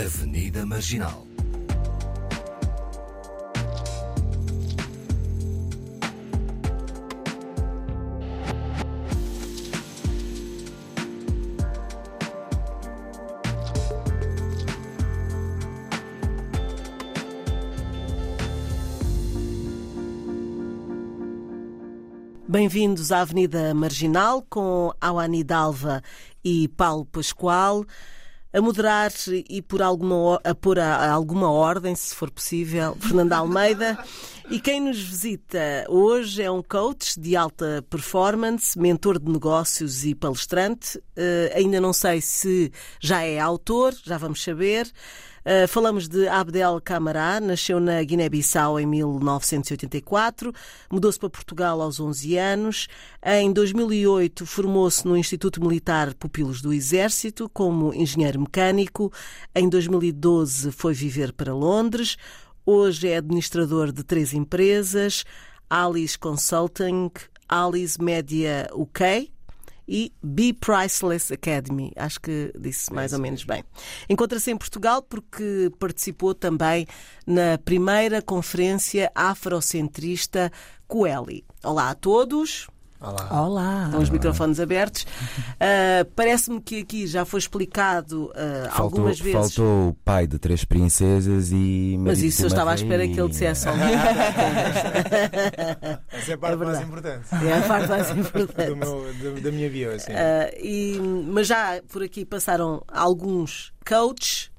Avenida Marginal. Bem-vindos à Avenida Marginal com Awani Dalva e Paulo Pascoal a moderar e por alguma, a pôr a, a alguma ordem, se for possível, Fernanda Almeida. E quem nos visita hoje é um coach de alta performance, mentor de negócios e palestrante. Uh, ainda não sei se já é autor, já vamos saber. Uh, falamos de Abdel Camará, nasceu na Guiné-Bissau em 1984, mudou-se para Portugal aos 11 anos. Em 2008 formou-se no Instituto Militar Pupilos do Exército como engenheiro mecânico. Em 2012 foi viver para Londres. Hoje é administrador de três empresas: Alice Consulting, Alice Media UK, e Be Priceless Academy. Acho que disse mais ou menos bem. Encontra-se em Portugal porque participou também na primeira conferência afrocentrista Coeli. Olá a todos. Olá. Olá. Estão os microfones abertos. Uh, Parece-me que aqui já foi explicado uh, faltou, algumas vezes. Faltou o pai de três princesas e. Mas isso eu estava à espera que ele dissesse só. Essa é a parte é mais importante. É a parte mais importante. Do meu, da, da minha bio, assim. Uh, e, mas já por aqui passaram alguns coaches.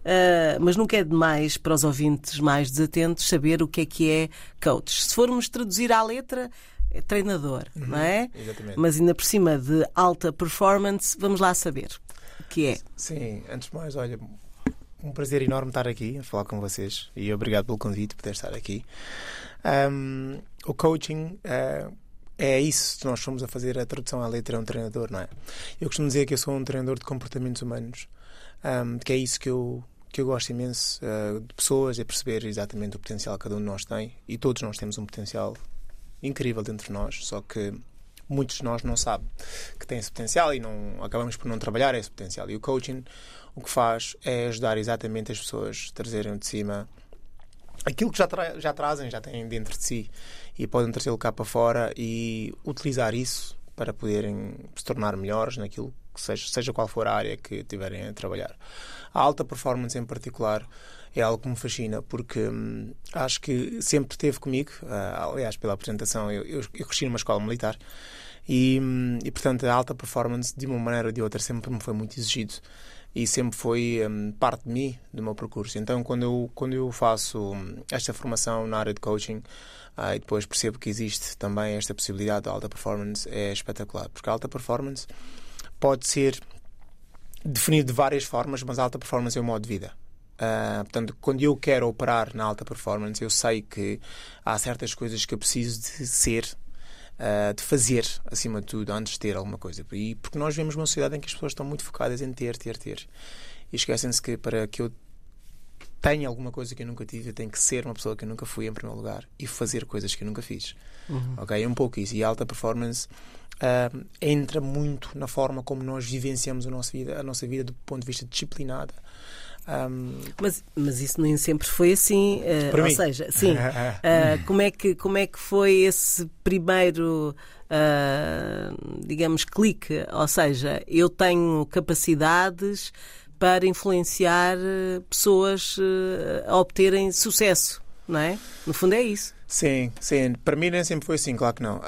Uh, mas nunca é demais para os ouvintes mais desatentos saber o que é que é coach. Se formos traduzir à letra, é treinador, uhum, não é? Exatamente. Mas ainda por cima de alta performance, vamos lá saber o que é. Sim, antes de mais, olha, um prazer enorme estar aqui a falar com vocês e obrigado pelo convite por poder estar aqui. Um, o coaching uh, é isso que nós somos a fazer a tradução à letra, é um treinador, não é? Eu costumo dizer que eu sou um treinador de comportamentos humanos, um, que é isso que eu que eu gosto imenso uh, de pessoas, é perceber exatamente o potencial que cada um de nós tem e todos nós temos um potencial incrível dentro de nós, só que muitos de nós não sabem que tem esse potencial e não acabamos por não trabalhar esse potencial. E o coaching o que faz é ajudar exatamente as pessoas a trazerem de cima aquilo que já, tra já trazem, já têm dentro de si e podem trazê-lo cá para fora e utilizar isso para poderem se tornar melhores naquilo que seja, seja qual for a área que tiverem a trabalhar. A alta performance em particular é algo que me fascina porque hum, acho que sempre esteve comigo. Uh, aliás, pela apresentação, eu, eu, eu cresci numa escola militar e, hum, e, portanto, a alta performance, de uma maneira ou de outra, sempre me foi muito exigido e sempre foi um, parte de mim, do meu percurso. Então, quando eu, quando eu faço hum, esta formação na área de coaching uh, e depois percebo que existe também esta possibilidade de alta performance, é espetacular, porque a alta performance pode ser definido de várias formas, mas a alta performance é um modo de vida. Uh, portanto, quando eu quero operar na alta performance, eu sei que há certas coisas que eu preciso de ser, uh, de fazer, acima de tudo, antes de ter alguma coisa. E porque nós vemos uma sociedade em que as pessoas estão muito focadas em ter, ter, ter. E esquecem-se que para que eu tenha alguma coisa que eu nunca tive, eu tenho que ser uma pessoa que eu nunca fui, em primeiro lugar, e fazer coisas que eu nunca fiz. Uhum. Ok? É um pouco isso. E a alta performance. Uh, entra muito na forma como nós vivenciamos a nossa vida, a nossa vida do ponto de vista disciplinada, um... Mas, mas isso nem sempre foi assim. Uh, ou mim. seja, sim. uh, como, é que, como é que foi esse primeiro, uh, digamos, clique? Ou seja, eu tenho capacidades para influenciar pessoas a obterem sucesso, não é? No fundo é isso. Sim, sim. Para mim nem sempre foi assim, claro que não.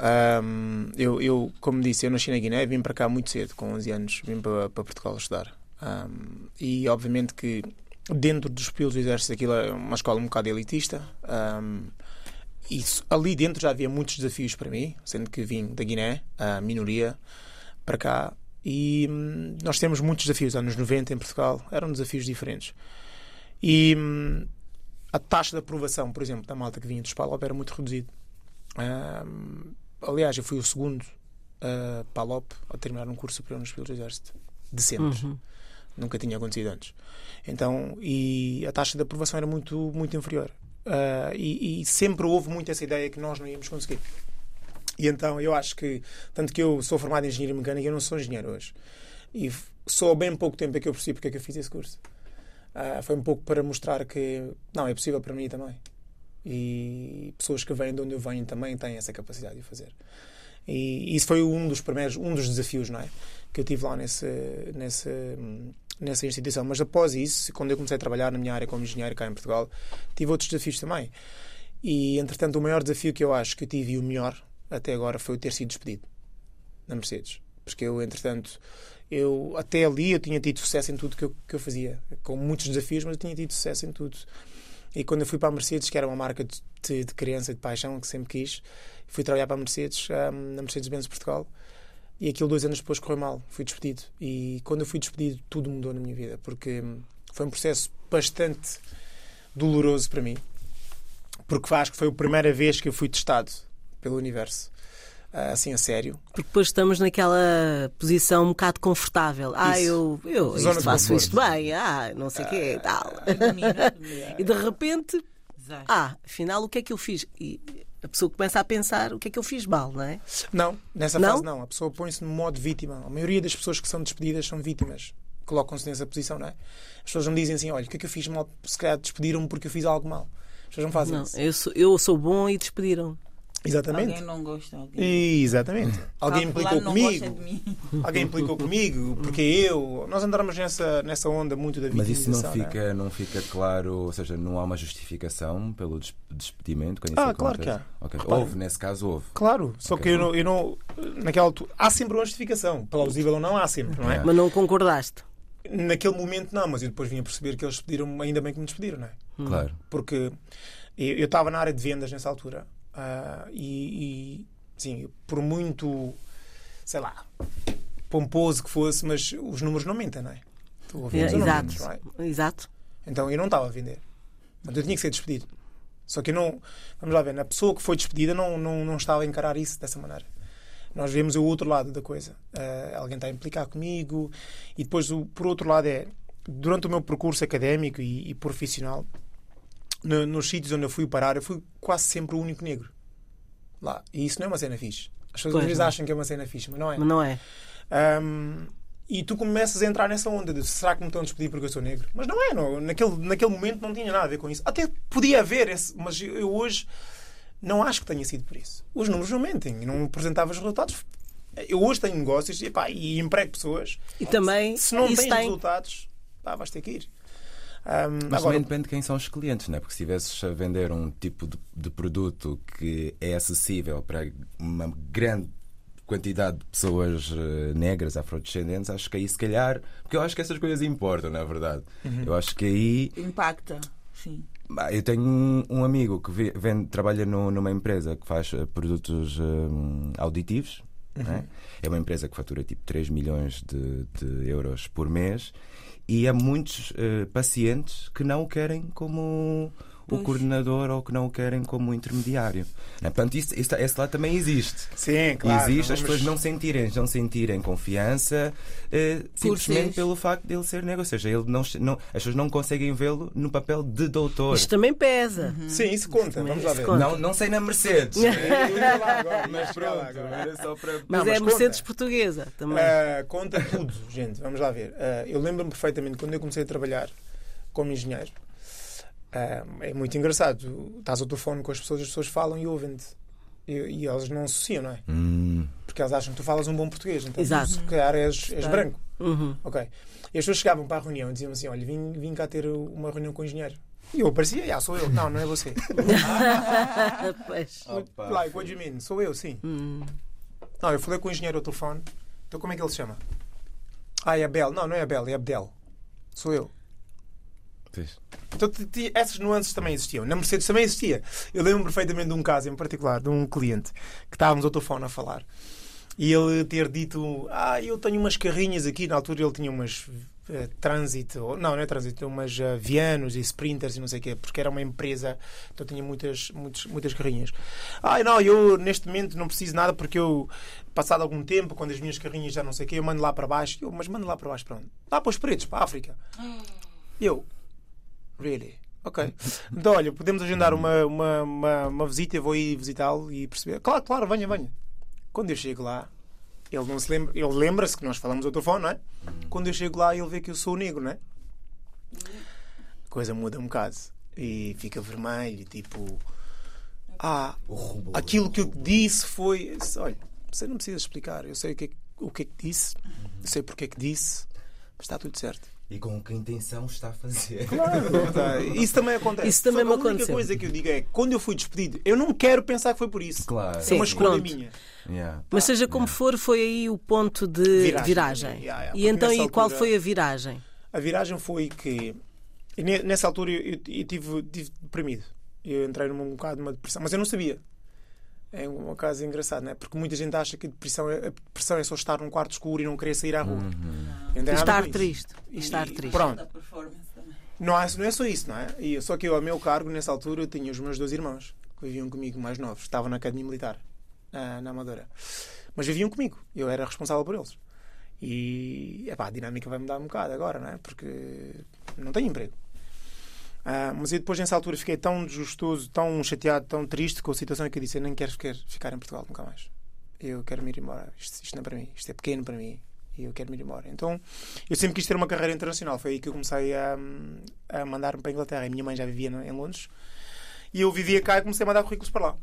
Um, eu, eu, como disse, eu nasci na Guiné, vim para cá muito cedo, com 11 anos, vim para, para Portugal estudar. Um, e obviamente que dentro dos períodos do exército aquilo é uma escola um bocado elitista. Um, e ali dentro já havia muitos desafios para mim, sendo que vim da Guiné, a minoria, para cá. E hum, nós temos muitos desafios. Anos 90 em Portugal eram desafios diferentes. E hum, a taxa de aprovação, por exemplo, da malta que vinha dos PALOP era muito reduzida. Aliás, eu fui o segundo uh, PALOP a terminar um curso superior nos períodos do Exército. De sempre. Uhum. Nunca tinha acontecido antes. Então, e a taxa de aprovação era muito, muito inferior. Uh, e, e, sempre houve muito essa ideia que nós não íamos conseguir. E então eu acho que, tanto que eu sou formado em engenharia mecânica, eu não sou engenheiro hoje. E só há bem pouco tempo é que eu percebi porque é que eu fiz esse curso. Ah, foi um pouco para mostrar que não, é possível para mim também. E pessoas que vêm de onde eu venho também têm essa capacidade de o fazer. E isso foi um dos primeiros, um dos desafios, não é? Que eu tive lá nesse, nesse, nessa instituição. Mas após isso, quando eu comecei a trabalhar na minha área como engenheiro cá em Portugal, tive outros desafios também. E entretanto, o maior desafio que eu acho que eu tive e o melhor até agora foi o ter sido despedido na Mercedes. Porque eu, entretanto, eu até ali eu tinha tido sucesso em tudo que eu, que eu fazia, com muitos desafios, mas eu tinha tido sucesso em tudo. E quando eu fui para a Mercedes, que era uma marca de, de, de criança de paixão que sempre quis, fui trabalhar para a Mercedes, um, na Mercedes-Benz Portugal, e aquilo dois anos depois correu mal, fui despedido. E quando eu fui despedido, tudo mudou na minha vida, porque foi um processo bastante doloroso para mim, porque acho que foi a primeira vez que eu fui testado pelo universo assim a sério. Porque depois estamos naquela posição um bocado confortável. Ah, eu, eu Zona isto faço conforto. isto bem, ah, não sei o quê, tal. E de repente, ah, afinal, o que é que eu fiz? E a pessoa começa a pensar o que é que eu fiz mal, não é? Não, nessa Não? fase não. A pessoa põe-se no modo vítima. A maioria das pessoas que são despedidas são vítimas. Colocam-se nessa posição, não é? As pessoas não dizem assim, olha, o que é que eu fiz mal? Se calhar despediram-me porque eu fiz algo mal. As pessoas não fazem Não, isso. eu sou, eu sou bom e despediram. Exatamente. Alguém não gosta. Alguém, Exatamente. Alguém implicou comigo. Alguém implicou comigo, porque eu. Nós andamos nessa, nessa onda muito da Mas isso não fica, não fica claro, ou seja, não há uma justificação pelo des- despedimento Ah, claro que há. Ok. Repara. Houve, nesse caso houve. Claro, só Ok. que eu não, eu não. Naquela altura. Há sempre uma justificação. Plausível ou não, há sempre, não é? É. Mas não concordaste. Naquele momento não, mas eu depois vim a perceber que eles pediram ainda bem que me despediram, não é? Claro. Porque eu estava na área de vendas nessa altura ah, e, e, sim, por muito, sei lá, pomposo que fosse, mas os números não mentem, não é? Tu não Exato. não é? Exato. Então eu não estava a vender. Portanto, eu tinha que ser despedido. Só que eu não. Vamos lá ver, a pessoa que foi despedida não, não, não estava a encarar isso dessa maneira. Nós vemos o outro lado da coisa. Ah, alguém está a implicar comigo. E depois, o, por outro lado, é. Durante o meu percurso académico e, e profissional, no- nos sítios onde eu fui parar, eu fui quase sempre o único negro. Lá. E isso não é uma cena fixe. As pessoas às vezes não. acham que é uma cena fixe, mas não é. Mas não é. Um, e tu começas a entrar nessa onda de será que me estão a despedir porque eu sou negro? Mas não é, não. Naquele, naquele momento não tinha nada a ver com isso. Até podia haver, esse, mas eu hoje não acho que tenha sido por isso. Os números não mentem, não apresentava os resultados. Eu hoje tenho negócios e, pá, e emprego pessoas. E também Se não isso tens tem. resultados, pá, vais ter que ir. Um, Mas agora, também depende de quem são os clientes, não é? Porque se estivesses a vender um tipo de, de produto que é acessível para uma grande quantidade de pessoas eh, negras, afrodescendentes, acho que aí se calhar. Porque eu acho que essas coisas importam, na verdade. Uhum. Eu acho que aí. Impacta. Sim. Eu tenho um, um amigo que vende- trabalha no- numa empresa que faz eh, produtos hum, auditivos. Uhum. não É? É uma empresa que fatura tipo 3 milhões de, de euros por mês e há muitos eh, pacientes que não o querem como o Pois. coordenador ou que não o querem como intermediário. É? Portanto, isso, isso- esse lado também existe. sim, claro. existe não as vamos- pessoas não sentirem, não sentirem confiança eh, simplesmente pelo facto de ele ser negro. Ou seja, ele não, não, as pessoas não conseguem vê-lo no papel de doutor. Isto também pesa. Sim, isso conta. também- Vamos lá ver. Não, não sei na Mercedes. Agora, mas pronto, era só para. Mas Não, é mas a Mercedes conta. portuguesa também. Ah, conta tudo, gente. Vamos lá ver. Ah, eu lembro-me perfeitamente quando eu comecei a trabalhar como engenheiro. Ah, é muito engraçado. Tu Estás ao telefone com as pessoas, as pessoas falam e ouvem-te. E, e elas não associam, não é? Hum, Porque elas acham que tu falas um bom português. Então, Exato. se calhar és, és branco. Uhum. Ok. E as pessoas chegavam para a reunião e diziam assim: Olha, vim, vim cá ter uma reunião com o engenheiro. E eu aparecia, já sou eu. Não, não é você. Pois. Opa, like, what do you mean? Sou eu, sim. Hum. Não, eu falei com o engenheiro ao telefone. Então como é que ele se chama? Ah, é Abel. Não, não é Abel, é Abdel. Sou eu. Então essas nuances também existiam. Na Mercedes também existia. Eu lembro perfeitamente de um caso em particular, de um cliente, que estávamos ao telefone a falar. E ele ter dito: Ah, eu tenho umas carrinhas aqui. Na altura ele tinha umas eh, Transit, ou, não, não é Transit, umas eh, Vianos e Sprinters e não sei o quê, porque era uma empresa, então tinha muitas, muitas, muitas carrinhas. Ah, não, eu neste momento não preciso nada porque eu, passado algum tempo, quando as minhas carrinhas já não sei o quê, eu mando lá para baixo. Eu, mas mando lá para baixo para onde? Lá para os pretos, para a África. E eu, really? Ok. Então, olha, podemos agendar uma, uma, uma, uma visita, eu vou ir visitá-lo e perceber. Claro, claro, venha, venha. Quando eu chego lá, ele não se lembra, ele lembra-se que nós falamos ao telefone, não é? Quando eu chego lá, ele vê que eu sou negro, não é? coisa muda um bocado. E fica vermelho, tipo. Ah, aquilo que eu disse foi. Olha, você não precisa explicar. Eu sei o que é que, o que, é que disse, eu sei porque é que disse, mas está tudo certo. E com que intenção está a fazer. Claro, tá. Isso também acontece. Isso também Só me A única coisa que eu digo é que quando eu fui despedido, eu não quero pensar que foi por isso. Claro. É uma escolha pronto. minha. Yeah. Mas seja como for, foi aí o ponto de viragem. Viragem. Yeah, yeah. E Porque então, e qual altura- foi a viragem? A viragem foi que ne- nessa altura eu, eu, eu tive, tive deprimido. Eu entrei num bocado de uma depressão, mas eu não sabia. É um caso engraçado, não é? Porque muita gente acha que a depressão é, a depressão é só estar num quarto escuro e não querer sair à rua. Uhum. Estar triste. E estar e triste. pronto. Não, é- não é só isso, não é? E, só que eu, a meu cargo, nessa altura, eu tinha os meus dois irmãos que viviam comigo, mais novos. Estavam na Academia Militar, na Amadora. Mas viviam comigo. Eu era responsável por eles. E epá, a dinâmica vai mudar um bocado agora, não é? Porque não tenho emprego. Ah, mas eu depois, nessa altura, fiquei tão desgostoso, tão chateado, tão triste com a situação que eu disse: Eu nem quero ficar, em Portugal nunca mais. Eu quero me ir embora. Isto, isto não é para mim. Isto é pequeno para mim. E eu quero me ir embora. Então, eu sempre quis ter uma carreira internacional. Foi aí que eu comecei a, a mandar-me para a Inglaterra. A minha mãe já vivia no- em Londres. E eu vivia cá e comecei a mandar currículos para lá.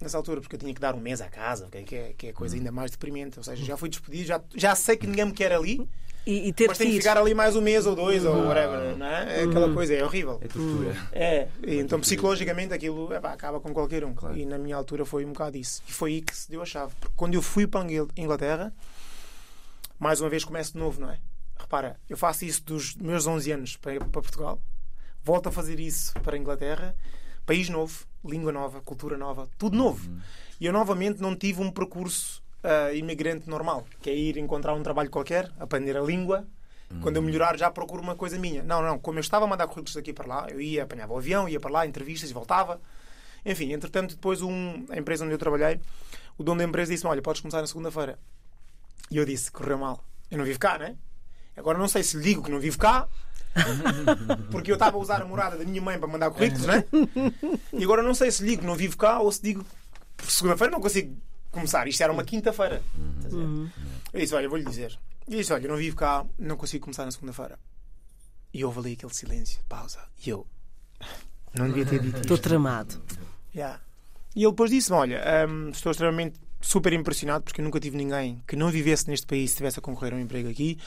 Nessa altura, porque eu tinha que dar um mês à casa, que é, que é, é coisa ainda mais deprimente. Ou seja, já fui despedido, já, já sei que ninguém me quer ali, E, e ter mas tenho que ficar ali mais um mês ou dois ou whatever, não é? É aquela coisa, é horrível. É tortura. É, e então psicologicamente aquilo epá, acaba com qualquer um. Claro. E na minha altura foi um bocado isso. E foi aí que se deu a chave. Porque quando eu fui para a Ingl- Inglaterra, mais uma vez começo de novo, não é? Repara, eu faço isso dos meus 11 anos para, para Portugal, volto a fazer isso para a Inglaterra, país novo, língua nova, cultura nova, tudo novo. E eu novamente não tive um percurso ah, imigrante normal, que é ir encontrar um trabalho qualquer, aprender a língua. Quando eu melhorar, já procuro uma coisa minha. Não, não, como eu estava a mandar currículos daqui para lá, eu ia, apanhava o avião, ia para lá, entrevistas e voltava. Enfim, entretanto, depois um, a empresa onde eu trabalhei, o dono da empresa disse-me: Olha, podes começar na segunda-feira. E eu disse: Correu mal. Eu não vivo cá, né? Agora não sei se lhe digo que não vivo cá, porque eu estava a usar a morada da minha mãe para mandar currículos, né? E agora não sei se que não vivo cá ou se digo segunda-feira não consigo começar. Isto era uma quinta-feira. Ver? Eu disse: Olha, vou-lhe dizer. E disse: Olha, não vivo cá, não consigo começar na segunda-feira. E houve ali aquele silêncio, pausa. E eu não devia ter dito Estou tramado. Yeah. E ele depois disse-me: Olha, hum, estou extremamente super impressionado porque eu nunca tive ninguém que não vivesse neste país e estivesse a concorrer a um emprego aqui.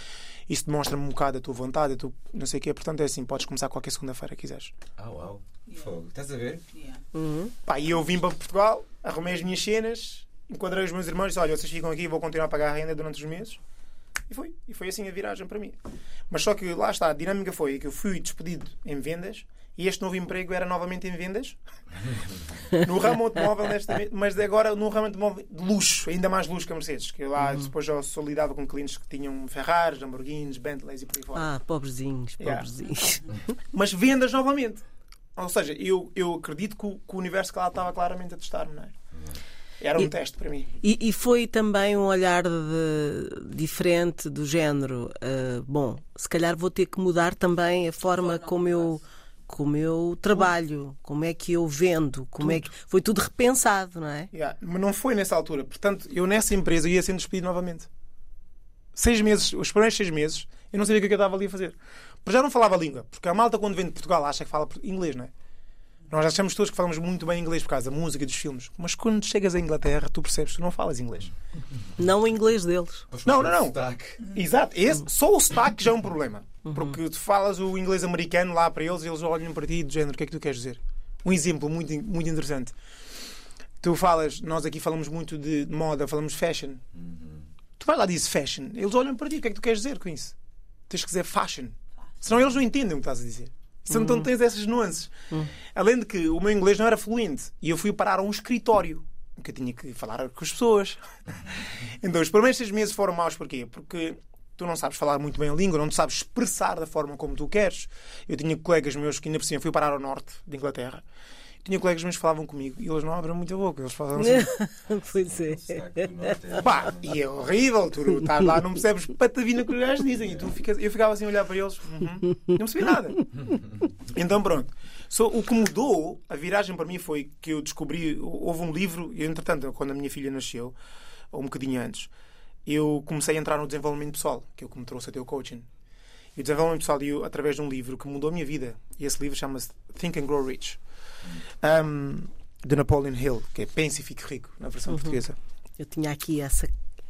Isso demonstra-me um bocado a tua vontade, a tua não sei o quê. Portanto, é assim: podes começar qualquer segunda-feira que quiseres. Ah, uau. Fogo. Estás a ver? Yeah. Uhum. Pá, e eu vim para Portugal, arrumei as minhas cenas, enquadrei os meus irmãos e disse: Olha, vocês ficam aqui, vou continuar a pagar a renda durante os meses. E foi. E foi assim a viragem para mim. Mas só que lá está, a dinâmica foi que eu fui despedido em vendas e este novo emprego era novamente em vendas. no ramo automóvel, honestamente, mas agora no ramo automóvel de luxo, ainda mais luxo que a Mercedes. Que eu lá depois já só lidava com clientes que tinham Ferraris, Lamborghinis, Bentleys e por aí fora. Ah, pobrezinhos, Yeah. pobrezinhos. Mas vendas novamente. Ou seja, eu, eu acredito que o, que o universo que lá estava claramente a testar-me, não é? Era um E- teste para mim. E, e foi também um olhar de- diferente do género. ah, bom, se calhar vou ter que mudar também a forma como eu, como eu trabalho, como é que eu vendo, como é que foi tudo repensado, não é? Yeah, Mas não foi nessa altura. Portanto, eu nessa empresa ia sendo despedido novamente. Seis meses, os primeiros seis meses, eu não sabia o que é que eu estava ali a fazer. Mas já não falava a língua, porque a malta quando vem de Portugal acha que fala inglês, não é? Nós achamos todos que falamos muito bem inglês por causa da música e dos filmes. Mas quando chegas à Inglaterra, tu percebes que tu não falas inglês. Não o inglês deles. Não, não, não. Exato. Esse, só o sotaque já é um problema. Porque tu falas o inglês americano lá para eles e eles olham para ti do género, o que é que tu queres dizer? Um exemplo muito, muito interessante. Tu falas, nós aqui falamos muito de moda, falamos fashion. Tu vai lá e dizes fashion, eles olham para ti, o que é que tu queres dizer com isso? Tens que dizer fashion. Senão eles não entendem o que estás a dizer. Então então tens essas nuances. Além de que o meu inglês não era fluente e eu fui parar a um escritório. Que eu tinha que falar com as pessoas. então, os primeiros seis meses foram maus porquê? Porque tu não sabes falar muito bem a língua, não te sabes expressar da forma como tu queres. Eu tinha colegas meus que ainda por cima fui parar ao norte de Inglaterra. Tinha colegas meus que falavam comigo e eles não abrem muito a boca, eles falavam assim. pois é. Pá, e é horrível, tu estás lá, não percebes patavina que os gajos dizem. E tu ficas, eu ficava assim a olhar para eles, uhum, não percebi nada. Então pronto. Só, o que mudou, a viragem para mim foi que eu descobri, houve um livro, e entretanto, quando a minha filha nasceu, ou um bocadinho antes, eu comecei a entrar no desenvolvimento pessoal, que é o que me trouxe até o coaching. E o desenvolvimento pessoal eu, através de um livro que mudou a minha vida. E esse livro chama-se Think and Grow Rich. Um, de Napoleon Hill, que é Pense e Fique Rico, na versão portuguesa. Eu tinha aqui essa,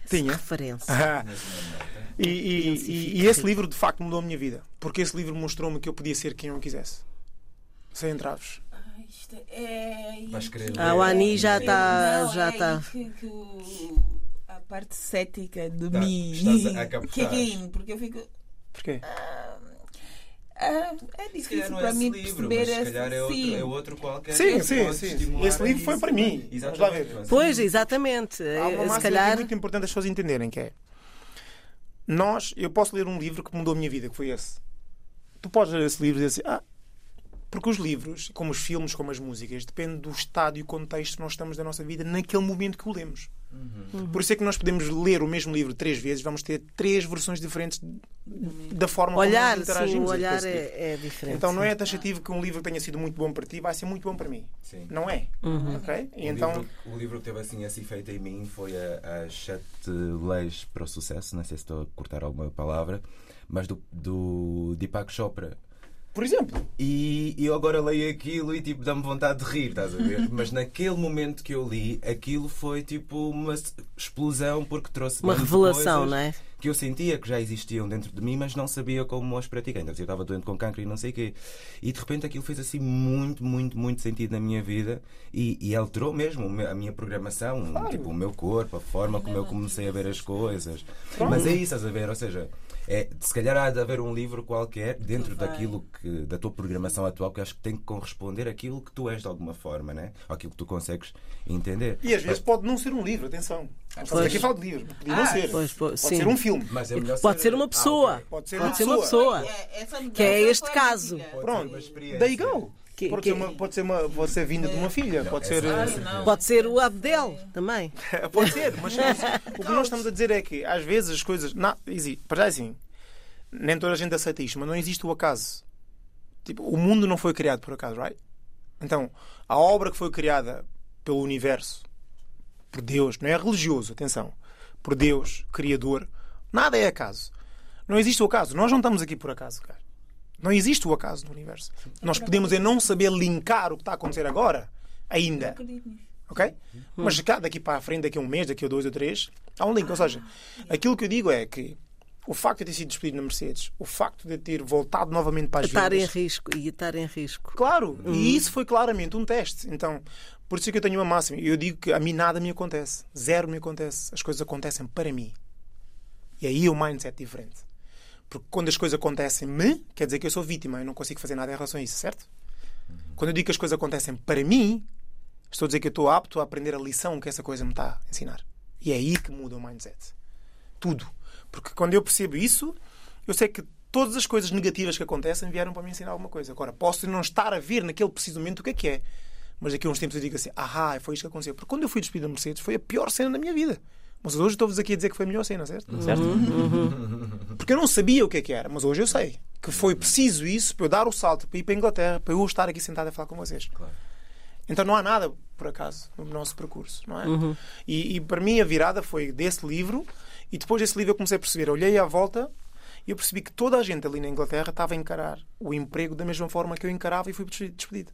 essa Tinha? referência. Ah, e, e- e e- e esse Rico. livro de facto mudou a minha vida. Porque esse livro mostrou-me que eu podia ser quem eu quisesse. Sem entraves. Ah, isto é. Querer Ah, o. Ani já está. Não, Já é está. a parte cética de Tá, mim estás a captar. kick in, porque eu fico. Porquê? ah, é Se difícil é para mim livro, perceber mas se esse calhar é outro, sim. é outro qualquer. Sim, que sim, sim. Esse livro foi para mim. Exatamente. Pois, exatamente. Há uma Eh, Se máxima que é calhar. muito importante as pessoas entenderem que é nós, eu posso ler um livro que mudou a minha vida, que foi esse. Tu podes ler esse livro e dizer assim, ah, porque os livros, como os filmes, como as músicas, depende do estado e o contexto que nós estamos da nossa vida naquele momento que o lemos. Por isso é que nós podemos ler o mesmo livro três vezes, vamos ter três versões diferentes da forma Olhar, como nós sim, interagimos o com olhar esse livro. é, é diferente. Então não sim. é taxativo que um livro tenha sido muito bom para ti, vai ser muito bom para mim. Sim. Não é. Uhum. Ok? E O então. livro, o livro que teve assim esse efeito em mim foi a- as sete leis para o sucesso. Não sei se estou a cortar alguma palavra, mas do, do Deepak Chopra. Por exemplo, E eu agora leio aquilo e tipo dá-me vontade de rir, estás a ver? Mas naquele momento que eu li, aquilo foi tipo uma explosão porque trouxe Uma revelação, coisas não é? que eu sentia que já existiam dentro de mim, mas não sabia como as praticar. Então, eu estava doente com cancro e não sei o quê. E de repente aquilo fez assim muito, muito, muito sentido na minha vida e, e alterou mesmo a minha programação, tipo, o meu corpo, a forma como eu comecei a ver as coisas. Mas é isso, estás a ver? Ou seja, é, se calhar há de haver um livro qualquer dentro vai. daquilo que, da tua programação atual que acho que tem que corresponder àquilo que tu és de alguma forma, né? Ou aquilo que tu consegues entender. E às vezes pode não ser um livro, atenção. Pois. Aqui falo de livro, podia não Ah, ser. pois, pois, pode sim. ser um filme. Mas é melhor Pode ser uma Ah, pessoa. ok. Pode ser Pode uma ser uma pessoa. pessoa. É, essa Que é este caso. Pronto, uma daí go. Que- pode, que- ser uma, pode, ser uma, pode ser vinda de uma filha, pode ser. não. Pode ser o Abdel também. Pode ser, mas o que nós estamos a dizer é que às vezes as coisas. Não, para já é assim, nem toda a gente aceita isto, mas não existe o acaso. Tipo, o mundo não foi criado por acaso, right? Então, a obra que foi criada pelo universo, por Deus, não é religioso, atenção, por Deus, Criador, nada é acaso. Não existe o acaso. Nós não estamos aqui por acaso, cara. Não existe o acaso no universo. Nós podemos é não saber linkar o que está a acontecer agora, ainda. Ok? Mas cá, daqui para a frente, daqui a um mês, daqui a dois ou três, há um link. Ou seja, aquilo que eu digo é que o facto de eu ter sido despedido na Mercedes, o facto de eu ter voltado novamente para as Estar em vendas, risco e estar em risco. Claro, e isso foi claramente um teste. Então, por isso é que eu tenho uma máxima. Eu digo que a mim nada me acontece. Zero me acontece. As coisas acontecem para mim. E aí é o mindset diferente. Porque quando as coisas acontecem-me, quer dizer que eu sou vítima. Eu não consigo fazer nada em relação a isso, certo? Quando eu digo que as coisas acontecem para mim, estou a dizer que eu estou apto a aprender a lição que essa coisa me está a ensinar. E é aí que muda o mindset. Tudo. Porque quando eu percebo isso, eu sei que todas as coisas negativas que acontecem vieram para me ensinar alguma coisa. Agora, posso não estar a ver naquele preciso momento o que é que é. Mas daqui a uns tempos eu digo assim, ah, foi isto que aconteceu. Porque quando eu fui despedido da Mercedes, foi a pior cena da minha vida. Mas hoje estou-vos aqui a dizer que foi a melhor cena, certo? certo? Porque eu não sabia o que é que era, mas hoje eu sei. Que foi preciso isso para eu dar o salto, para ir para a Inglaterra, para eu estar aqui sentado a falar com vocês. Claro. Então não há nada, por acaso, no nosso percurso, não é? E, e para mim a virada foi desse livro, e depois desse livro eu comecei a perceber, olhei à volta e eu percebi que toda a gente ali na Inglaterra estava a encarar o emprego da mesma forma que eu encarava e fui despedido.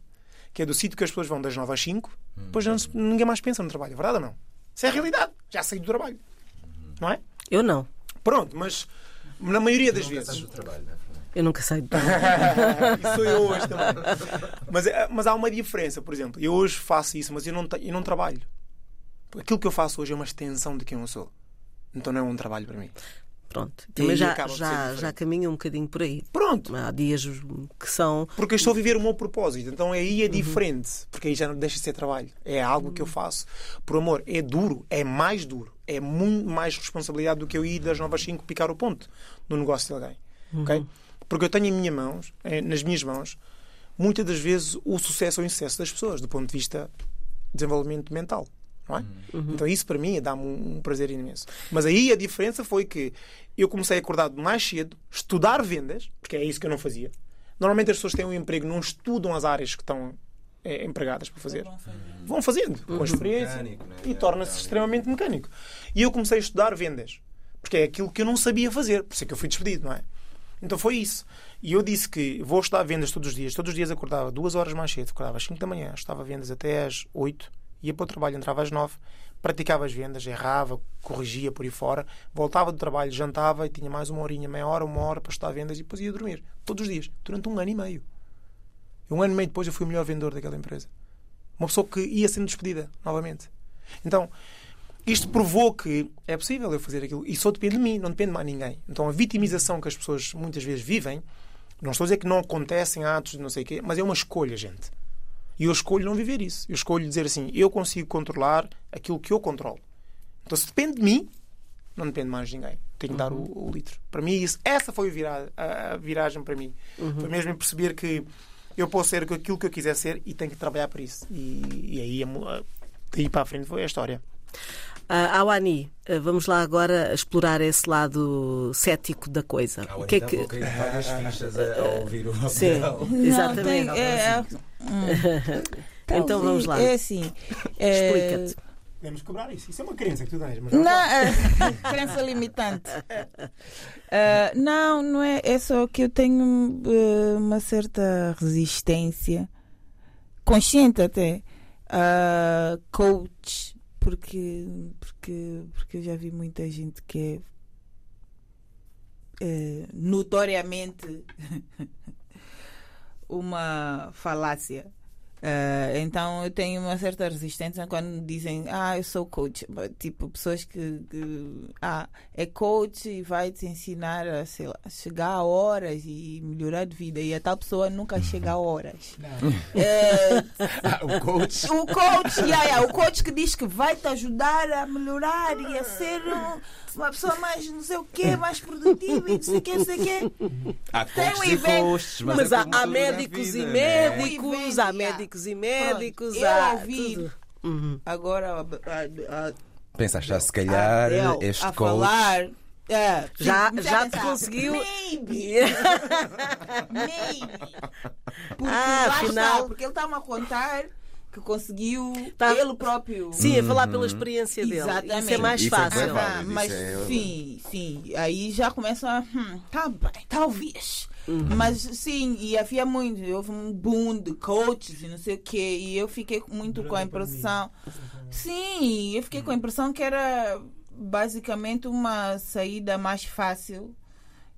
Que é do sítio que as pessoas vão das 9 às 5, depois não ninguém mais pensa no trabalho, é verdade ou não? Isso é a realidade, já saí do trabalho, não é? Eu não. Pronto, mas na maioria das vezes. no trabalho, é, Fernando? Eu nunca saio de isso sou eu hoje também. Mas, é- mas há uma diferença, por exemplo. Eu hoje faço isso, mas eu não, eu não trabalho. Aquilo que eu faço hoje é uma extensão de quem eu sou. Então não é um trabalho para mim. Pronto. Também já, já, já caminho um bocadinho por aí. Pronto. Há dias que são. Porque eu estou a viver o meu propósito. Então aí é diferente. Porque aí já não deixa de ser trabalho. É algo que eu faço por amor. É duro. É mais duro. É muito mais responsabilidade do que eu ir das 9 às 5 picar o ponto no negócio de alguém. Ok? Porque eu tenho em minhas mãos, eh, nas minhas mãos, muitas das vezes o sucesso ou o insucesso das pessoas, do ponto de vista de desenvolvimento mental. Não é? Então isso para mim dá-me um, um prazer imenso. Mas aí a diferença foi que eu comecei a acordar mais cedo, estudar vendas, porque é isso que eu não fazia. Normalmente as pessoas têm um emprego não estudam as áreas que estão eh, empregadas para fazer. Vão fazendo, com experiência, Mecânico, né? e É, torna-se é. extremamente mecânico. E eu comecei a estudar vendas, porque é aquilo que eu não sabia fazer, por isso é que eu fui despedido, não é? Então foi isso. E eu disse que vou estudar vendas todos os dias. Todos os dias acordava duas horas mais cedo, acordava às 5 da manhã, estava vendas até às 8, ia para o trabalho, entrava às 9, praticava as vendas, errava, corrigia por aí fora, voltava do trabalho, jantava e tinha mais uma horinha, meia hora, uma hora para estudar vendas e depois ia dormir. Todos os dias, durante um ano e meio. Um ano e meio depois eu fui o melhor vendedor daquela empresa. Uma pessoa que ia sendo despedida novamente. Então, isto provou que é possível eu fazer aquilo. E só depende de mim, não depende de mais ninguém. Então, a vitimização que as pessoas muitas vezes vivem, não estou a dizer que não acontecem atos de não sei o quê, mas é uma escolha, gente. E eu escolho não viver isso. Eu escolho dizer assim: eu consigo controlar aquilo que eu controlo. Então, se depende de mim, não depende mais de ninguém. Tenho que dar o, o litro. Para mim, isso, essa foi a viragem, a viragem para mim. Foi mesmo perceber que eu posso ser aquilo que eu quiser ser e tenho que trabalhar para isso. E, e aí, a- daí para a frente, foi a história. Ah, Awani, ah, vamos lá agora explorar esse lado cético da coisa. Ah, o que é que. várias fichas a, a ouvir o Sim. Não, exatamente. tem- é, é- hum. Então vamos lá. É assim. é- Explica-te. Podemos cobrar isso. Isso é uma crença que tu tens. Mas Não, é, crença limitante. Ah, não, não é. É só que eu tenho uma certa resistência, consciente até, a coach, porque, porque, porque eu já vi muita gente que é eh, notoriamente uma falácia. Ah, então eu tenho uma certa resistência quando dizem ah eu sou coach tipo pessoas que, que, ah é coach e vai te ensinar a sei lá, chegar a horas e melhorar de vida e a tal pessoa nunca chega a horas Eh, Ah, o coach. o coach yeah, yeah, o coach que diz que vai te ajudar a melhorar e a ser um- uma pessoa mais não sei o quê mais produtiva e não sei o quê não sei o quê Há Tem um coaches e evento. coaches, mas, Mas é há, há médicos vida, e não é? médicos, Evento, há yeah. Médicos e médicos, Pronto, há eu ouvi tudo. Uhum. agora a, a, a, Pensaste já, se calhar, Adele este a coach. falar. é, Já- já te pensar, conseguiu- Maybe. Maybe. Porque Ah, lá afinal- está, porque ele está-me a contar que conseguiu Tá- ele próprio. Sim, a falar pela experiência dele. Exatamente. Isso é mais Isso é fácil. válido. Ah, isso mas é- sim, sim. Aí já começa a. Hum, tá bem, talvez. Uhum. Mas sim, e havia muito. Houve um boom de coaches e não sei o quê. E eu fiquei muito com a impressão. Sim, eu fiquei com a impressão que era basicamente uma saída mais fácil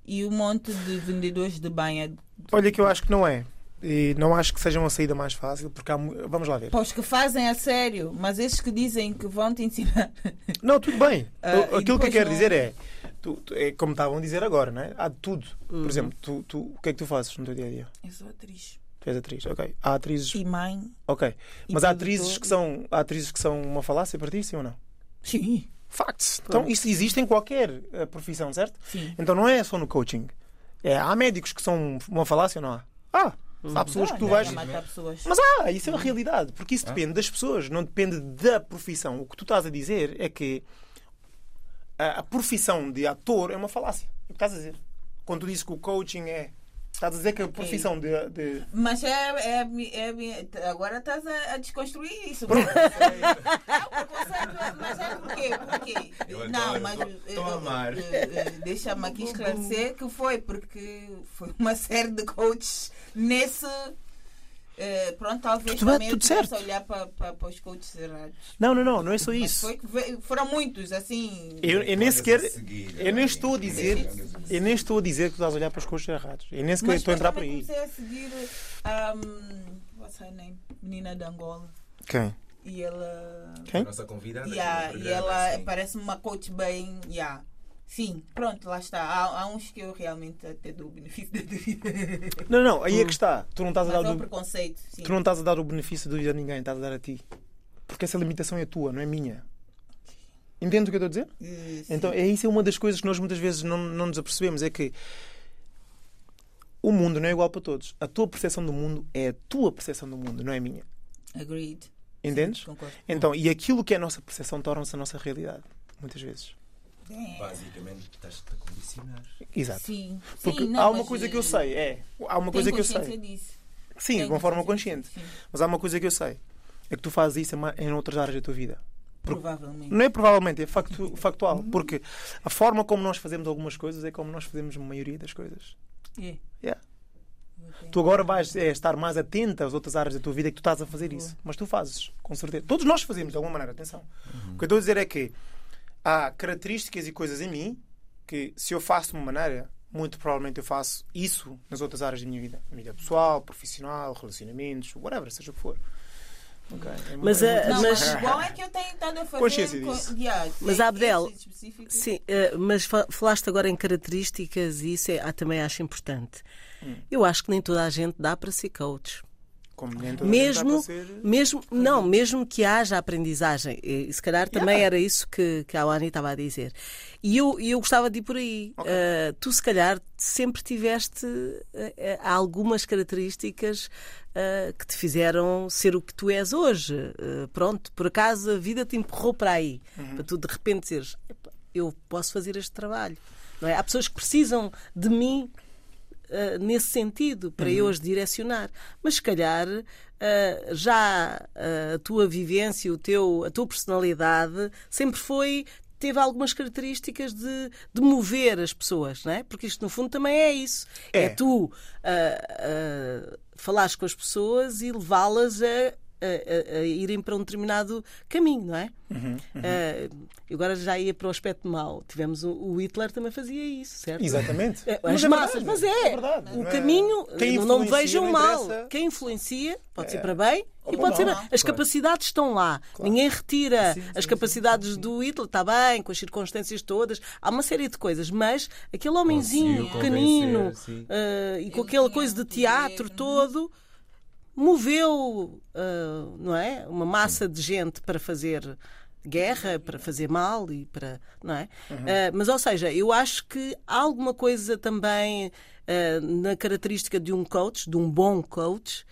e um monte de vendedores de banha. Olha que eu acho que não é. E não acho que seja uma saída mais fácil, porque há. Vamos lá ver. Para os que fazem a sério, mas esses que dizem que vão te ensinar. Não, tudo bem. E aquilo que eu quero não- dizer é, tu- tu- é como estavam a dizer agora, né? há de tudo. Uhum. Por exemplo, tu, tu- o que é que tu fazes no teu dia a dia? Eu sou atriz. Tu és atriz, ok. Há atrizes, E mãe. ok. e Mas há atrizes que são, há atrizes que são uma falácia para ti, sim ou não? Sim. Facts. Então isso existe em qualquer eh, profissão, certo? Sim. Então não é só no coaching. É, há médicos que são uma falácia ou não há? Ah, há pessoas que tu vais. é. Mas há, isso é uma realidade, porque isso depende das pessoas, não depende da profissão. O que tu estás a dizer é que a, a profissão de ator é uma falácia. É o que estás a dizer. Quando tu dizes que o coaching é. Estás a dizer que a profissão de. de- Mas é, é, é- agora estás a, a desconstruir isso. É preconceito, mas é por quê? Por quê? Eu Não, adoro, mas deixa-me aqui esclarecer que foi porque foi uma série de coaches nesse. Eh, pronto, talvez Tudo também eu tudo tivesse certo. a olhar para, para, para os coaches errados. Não, não, não, não é só isso. foi foram muitos, assim. Eu, eu nem sequer. seguir, Eu nem estou a dizer. Eu nem estou a dizer que tu estás a olhar para os coaches errados. Eu nem sequer estou a entrar por também aí. comecei a seguir. Um, what's her name? Menina de Angola. Quem? E ela. A Quem? nossa convidada. Yeah, e ela sim. parece uma coach bem. Yeah. Sim, pronto, lá está. Há, há uns que eu realmente até dou o benefício da dúvida. Não, não, aí é que está. Tu não estás a dar é o, preconceito. Sim. tu não estás a dar o benefício da dúvida a ninguém, estás a dar a ti. Porque essa limitação é tua, não é minha. Entende o que eu estou a dizer? Sim. Então, é isso é uma das coisas que nós muitas vezes não, não nos apercebemos: é que o mundo não é igual para todos. A tua percepção do mundo é a tua percepção do mundo, não é a minha. Agreed. Entendes? Sim, concordo. Então, e aquilo que é a nossa percepção torna-se a nossa realidade, muitas vezes. É. Basicamente, estás-te a condicionar. Exato. Sim. Porque Sim, não, há uma coisa que eu eh, sei, é. Há uma coisa que eu sei. disso. Sim, de uma forma consciente. sim. Mas há uma coisa que eu sei. É que tu fazes isso em outras áreas da tua vida. Provavelmente. Não é provavelmente, é factu- factual. Porque a forma como nós fazemos algumas coisas é como nós fazemos a maioria das coisas. É. Yeah. Tu agora vais é, estar mais atenta às outras áreas da tua vida que tu estás a fazer isso. Mas tu fazes, com certeza. Todos nós fazemos, de alguma maneira, atenção. O que eu estou a dizer é que há características e coisas em mim que, se eu faço de uma maneira, muito provavelmente eu faço isso nas outras áreas da minha vida. Vida pessoal, profissional, relacionamentos, whatever, seja o que for. Ok? É muito- Mas, é muito Não, mas- mas bom é que eu tenho estado a fazer. Consciência co- disso. Yeah, Mas, tem Abdel. Sim, eh, mas fa- falaste agora em características e isso é, ah, também acho importante. Hum. Eu acho que nem toda a gente dá para ser coach. Mesmo, mesmo, não, mesmo que haja aprendizagem. E se calhar também Yeah. era isso que, que a Wani estava a dizer. E eu, eu gostava de ir por aí. Ok. Eh, tu, se calhar, sempre tiveste eh, algumas características eh, que te fizeram ser o que tu és hoje. Pronto, por acaso a vida te empurrou para aí. Uhum. Para tu de repente dizeres: "Epá, eu posso fazer este trabalho. Não é? Há pessoas que precisam de mim Uh, nesse sentido, para eu as direcionar. Mas se calhar uh, já uh, a tua vivência, o teu, a tua personalidade sempre foi. Teve algumas características de, de mover as pessoas, não é? Porque isto, no fundo, também é isso. É, É. tu uh, uh, falares com as pessoas e levá-las a, a- a- a irem para um determinado caminho, não é? Uhum, Uh, eu agora já ia para o aspecto mau. Tivemos o, o Hitler também fazia isso, certo? Exatamente. É, Mas as é massas, verdade, mas é. verdade. O Não é- caminho, Quem não- vejam não mal. interessa. Quem influencia pode ser É. para bem Ou e pode ser. As claro. capacidades estão lá. Ninguém retira Sim, sim, as sim, capacidades do Hitler, está bem, com as circunstâncias todas. Há uma série de coisas, mas aquele homenzinho pequenino sim. ah, e com aquela coisa de teatro uhum. todo moveu, ah, não é? Uma massa de gente para fazer guerra, para fazer mal e para, não é? Ah, mas ou seja, eu acho que há alguma coisa também ah, na característica de um coach, de um bom coach,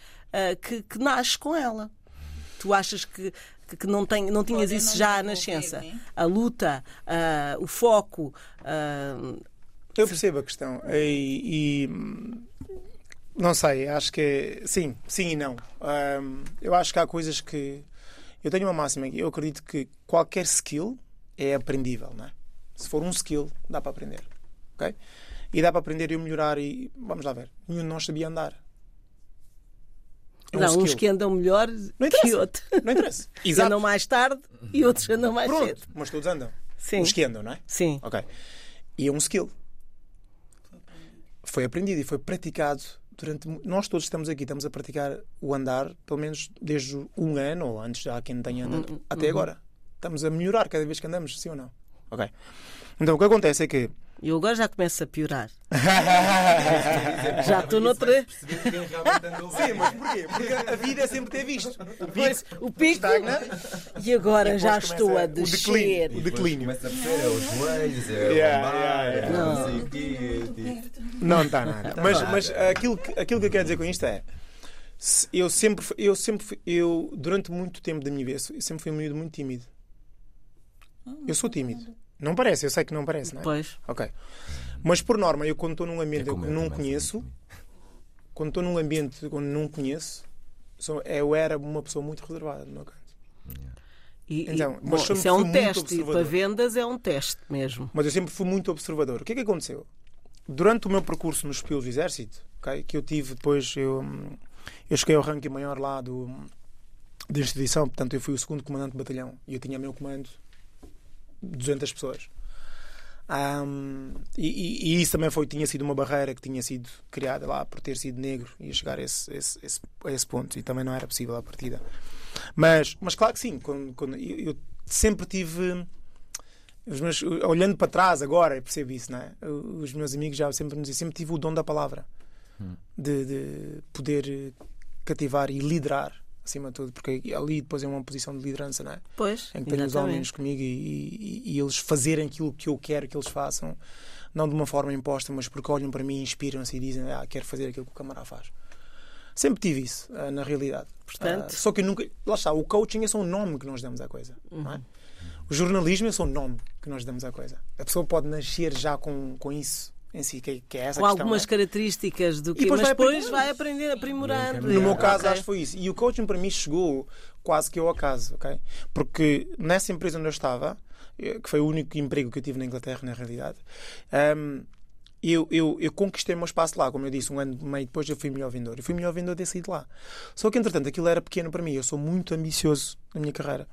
que, que nasce com ela. Tu achas que que- que não, tem, não tinhas Pode isso não já desenvolver, nascença? né? A luta, o foco, Eu percebo a questão. E, e, não sei, acho que sim, sim e não. Hum, eu acho que há coisas que eu tenho uma máxima aqui. Eu acredito que qualquer skill é aprendível, não é? Se for um skill, dá para aprender, ok? E dá para aprender e eu melhorar e vamos lá ver. Nenhum de nós sabia andar. É um não, uns skill. que andam melhor Não que outros. Não interessa. Exato. andam mais tarde e outros andam mais Pronto, cedo. mas todos andam. Sim. Os que andam, não é? Sim. Ok. E é um skill. Foi aprendido e foi praticado durante. Nós todos estamos aqui, estamos a praticar o andar, pelo menos desde um ano, ou antes já quem tenha andado, até agora. Estamos a melhorar cada vez que andamos, sim ou não? Ok. Então o que acontece é que. E eu agora já começo a piorar. Já estou noutra. Sim, mas porquê? Porque a vida é sempre ter visto. O Pois, o pico. estagna. E agora E já estou começa a o descer. declínio. O declínio. Começa a perceber, é os joelhos, é yeah, é não sei o quê. tipo. Não está nada. Mas, nada. mas aquilo, que, aquilo que eu quero dizer com isto é. Eu sempre, eu sempre, eu durante muito tempo da minha vida, eu sempre fui um miúdo muito tímido. Eu sou tímido. Não parece, eu sei que não parece, não é? Pois. Ok. Mas por norma, eu quando estou num ambiente É que eu não também, conheço, quando estou num ambiente onde não conheço, sou- eu era uma pessoa muito reservada no meu canto. E, e- Então, bom, mas sempre isso é um teste. E para vendas é um teste mesmo. Mas eu sempre fui muito observador. O que é que aconteceu? Durante o meu percurso nos pilos do Exército, ok, que eu tive depois, eu, eu cheguei ao ranking maior lá do, da instituição, portanto eu fui o segundo comandante do batalhão e eu tinha a meu comando 200 pessoas. Hum, e, e- isso também foi, tinha sido uma barreira que tinha sido criada lá por ter sido negro e a chegar a esse, esse- esse- a esse ponto e também não era possível à partida. Mas, mas claro que sim, quando, quando- eu, eu sempre tive os meus, olhando para trás agora, percebo isso, não é? Os meus amigos já sempre nos dizem, sempre tive o dom da palavra de, de poder eh, cativar e liderar acima de tudo, porque ali depois é uma posição de liderança, não é? Pois. Em que tenho os homens comigo e, e- e eles fazerem aquilo que eu quero que eles façam, não de uma forma imposta, mas porque olham para mim, inspiram-se e dizem, ah, quero fazer aquilo que o camarada faz. Sempre tive isso, ah, na realidade. Portanto- Ah, só que eu nunca. Lá está, o coaching é só um nome que nós damos à coisa. Não Uhum. é? O jornalismo é só um nome que nós damos à coisa. A pessoa pode nascer já com, com isso em si, que, é- que é essa Com questão. algumas é? características do que. depois Mas vai depois vai aprender, aprimorando. No No meu É, caso, ok. acho que foi isso. E o coaching para mim chegou quase que ao acaso, ok? Porque nessa empresa onde eu estava, eh, que foi o único emprego que eu tive na Inglaterra, na realidade, ehm, Eu, eu, eu conquistei o meu espaço lá, como eu disse, um ano e meio depois eu fui melhor vendedor. Eu fui melhor vendedor de sair de lá. Só que, entretanto, aquilo era pequeno para mim. Eu sou muito ambicioso na minha carreira.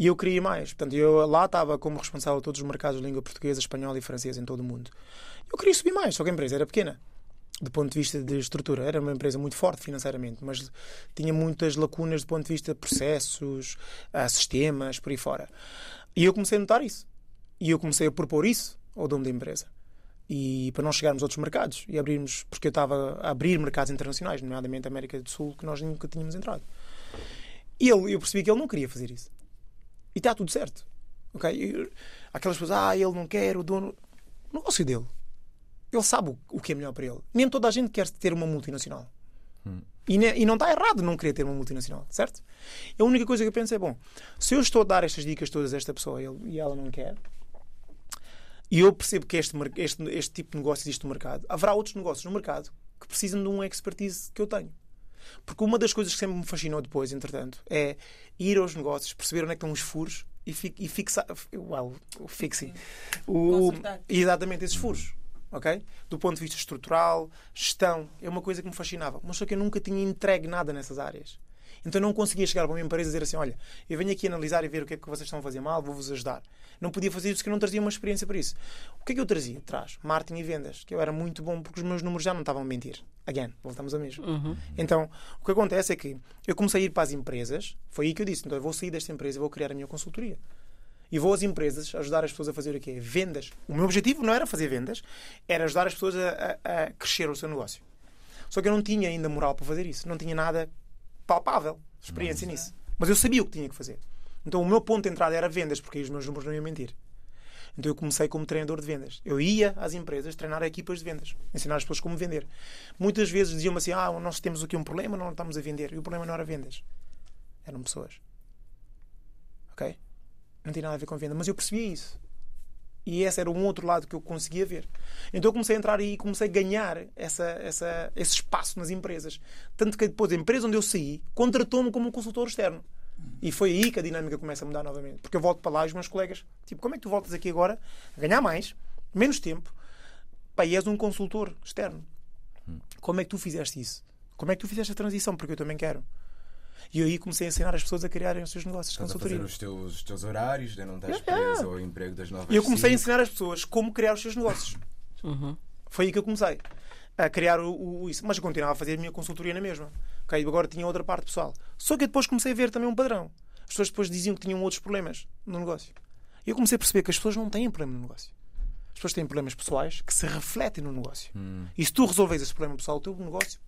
E eu queria mais. Portanto, eu lá estava como responsável de todos os mercados de língua portuguesa, espanhola e francesa em todo o mundo. Eu queria subir mais, só que a empresa era pequena. Do ponto de vista de estrutura, era uma empresa muito forte financeiramente, mas tinha muitas lacunas do ponto de vista de processos, ah, sistemas, por aí fora. E eu comecei a notar isso. E eu comecei a propor isso ao dono da empresa. E para nós chegarmos a outros mercados e abrirmos, porque eu estava a abrir mercados internacionais, nomeadamente a América do Sul, que nós nunca tínhamos entrado. E ele, eu percebi que ele não queria fazer isso. E está tudo certo. Ok? E aquelas pessoas, ah, ele não quer, o dono. O negócio dele. Ele sabe o, o que é melhor para ele. Nem toda a gente quer ter uma multinacional. E, ne- e não está errado não querer ter uma multinacional, certo? A única coisa que eu penso é: bom, se eu estou a dar estas dicas todas a esta pessoa ele- e ela não quer, e eu percebo que este, este, este tipo de negócio existe no mercado, haverá outros negócios no mercado que precisam de um expertise que eu tenho. Porque uma das coisas que sempre me fascinou depois, entretanto, é ir aos negócios, perceber onde é que estão os furos e, fi- e fixar. Well, o fixing. O, Consertar. exatamente esses furos. Ok? Do ponto de vista estrutural, gestão, é uma coisa que me fascinava. Mas só que eu nunca tinha entregue nada nessas áreas. Então não conseguia chegar para uma empresa e dizer assim: olha, eu venho aqui analisar e ver o que é que vocês estão a fazer mal, vou-vos ajudar. Não podia fazer isso porque eu não trazia uma experiência para isso. O que é que eu trazia? Atrás, marketing e vendas, que eu era muito bom porque os meus números já não estavam a mentir. Again, voltamos a mesmo. Então, o que acontece é que eu comecei a ir para as empresas, foi aí que eu disse: então eu vou sair desta empresa e vou criar a minha consultoria. E vou às empresas ajudar as pessoas a fazer o quê? Vendas. O meu objetivo não era fazer vendas, era ajudar as pessoas a, a- a crescer o seu negócio. Só que eu não tinha ainda moral para fazer isso. Não tinha nada palpável, experiência nisso. Mas eu sabia o que tinha que fazer. Então o meu ponto de entrada era vendas, porque aí os meus números não iam mentir. Então eu comecei como treinador de vendas. Eu ia às empresas treinar equipas de vendas, ensinar as pessoas como vender. Muitas vezes diziam-me assim: Ah, nós temos aqui um problema, não estamos a vender. E o problema não era vendas, eram pessoas. Ok? Não tinha nada a ver com venda, mas eu percebia isso. E esse era um outro lado que eu conseguia ver. Então eu comecei a entrar aí e comecei a ganhar essa, essa, esse espaço nas empresas. Tanto que depois a empresa onde eu saí contratou-me como um consultor externo. E foi aí que a dinâmica começa a mudar novamente. Porque eu volto para lá e os meus colegas, tipo, como é que tu voltas aqui agora a ganhar mais, menos tempo, pá, e és um consultor externo? Como é que tu fizeste isso? Como é que tu fizeste a transição? Porque eu também quero. E aí comecei a ensinar as pessoas a criarem os seus negócios de Estás a fazer consultoria. os teus, os teus horários, ainda não estás Yeah, yeah. preso ao emprego das novas E eu comecei a cinco. ensinar as pessoas como criar os seus negócios. Foi aí que eu comecei a criar o, o- isso. Mas eu continuava a fazer a minha consultoria na mesma. Ok, Agora tinha outra parte pessoal. Só que eu depois comecei a ver também um padrão. As pessoas depois diziam que tinham outros problemas no negócio. E eu comecei a perceber que as pessoas não têm problema no negócio. As pessoas têm problemas pessoais que se refletem no negócio. E se tu resolves esse problema pessoal, o teu negócio